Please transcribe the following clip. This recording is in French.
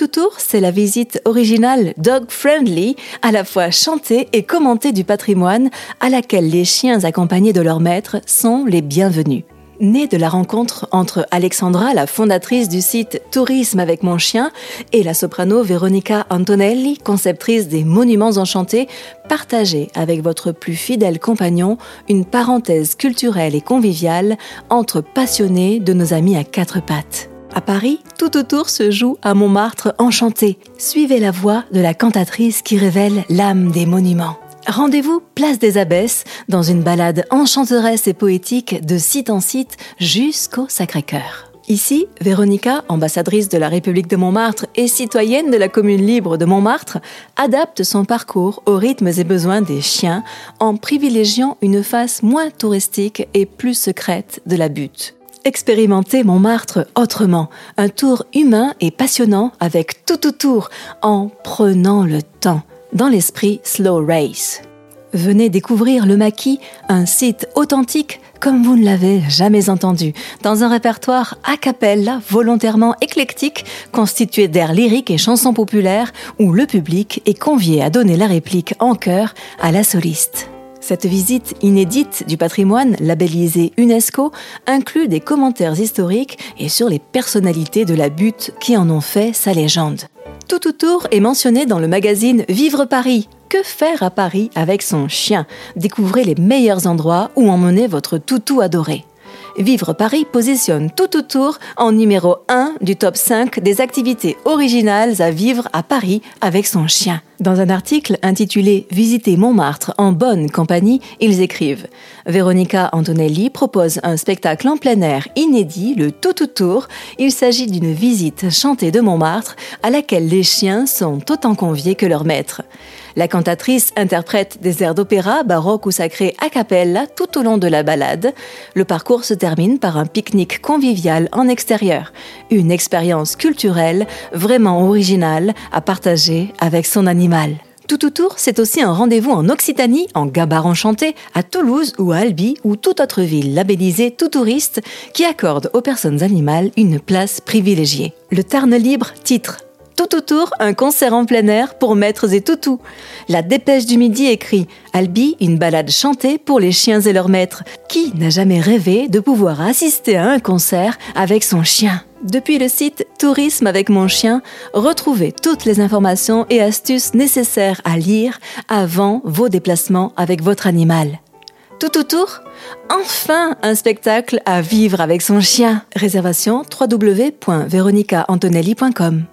Tout autour, c'est la visite originale dog friendly, à la fois chantée et commentée du patrimoine, à laquelle les chiens accompagnés de leur maître sont les bienvenus. Né de la rencontre entre Alexandra, la fondatrice du site Tourisme avec mon chien, et la soprano Veronica Antonelli, conceptrice des Monuments Enchantés, partagez avec votre plus fidèle compagnon une parenthèse culturelle et conviviale entre passionnés de nos amis à quatre pattes. À Paris, tout autour se joue à Montmartre enchanté. Suivez la voix de la cantatrice qui révèle l'âme des monuments. Rendez-vous place des Abbesses dans une balade enchanteresse et poétique de site en site jusqu'au Sacré-Cœur. Ici, Véronica, ambassadrice de la République de Montmartre et citoyenne de la commune libre de Montmartre, adapte son parcours aux rythmes et besoins des chiens en privilégiant une face moins touristique et plus secrète de la butte. Expérimentez Montmartre autrement, un tour humain et passionnant avec tout autour en prenant le temps dans l'esprit Slow Race. Venez découvrir le Maquis, un site authentique comme vous ne l'avez jamais entendu, dans un répertoire a cappella volontairement éclectique, constitué d'airs lyriques et chansons populaires, où le public est convié à donner la réplique en chœur à la soliste. Cette visite inédite du patrimoine labellisé UNESCO inclut des commentaires historiques et sur les personnalités de la butte qui en ont fait sa légende. Tout autour est mentionné dans le magazine Vivre Paris. Que faire à Paris avec son chien? Découvrez les meilleurs endroits où emmener votre toutou adoré. Vivre Paris positionne tout autour en numéro 1 du top 5 des activités originales à vivre à Paris avec son chien. Dans un article intitulé Visiter Montmartre en bonne compagnie, ils écrivent Véronica Antonelli propose un spectacle en plein air inédit, le tout autour. Il s'agit d'une visite chantée de Montmartre à laquelle les chiens sont autant conviés que leurs maîtres. La cantatrice interprète des airs d'opéra, baroque ou sacré a cappella tout au long de la balade. Le parcours se termine par un pique-nique convivial en extérieur. Une expérience culturelle vraiment originale à partager avec son animal. Tout autour, c'est aussi un rendez-vous en Occitanie, en Gabard enchanté, à Toulouse ou à Albi ou toute autre ville labellisée tout touriste qui accorde aux personnes animales une place privilégiée. Le Tarn libre titre tout autour, un concert en plein air pour maîtres et toutous. La dépêche du midi écrit Albi, une balade chantée pour les chiens et leurs maîtres. Qui n'a jamais rêvé de pouvoir assister à un concert avec son chien? Depuis le site Tourisme avec mon chien, retrouvez toutes les informations et astuces nécessaires à lire avant vos déplacements avec votre animal. Tout autour Enfin un spectacle à vivre avec son chien. Réservation www.veronicaantonelli.com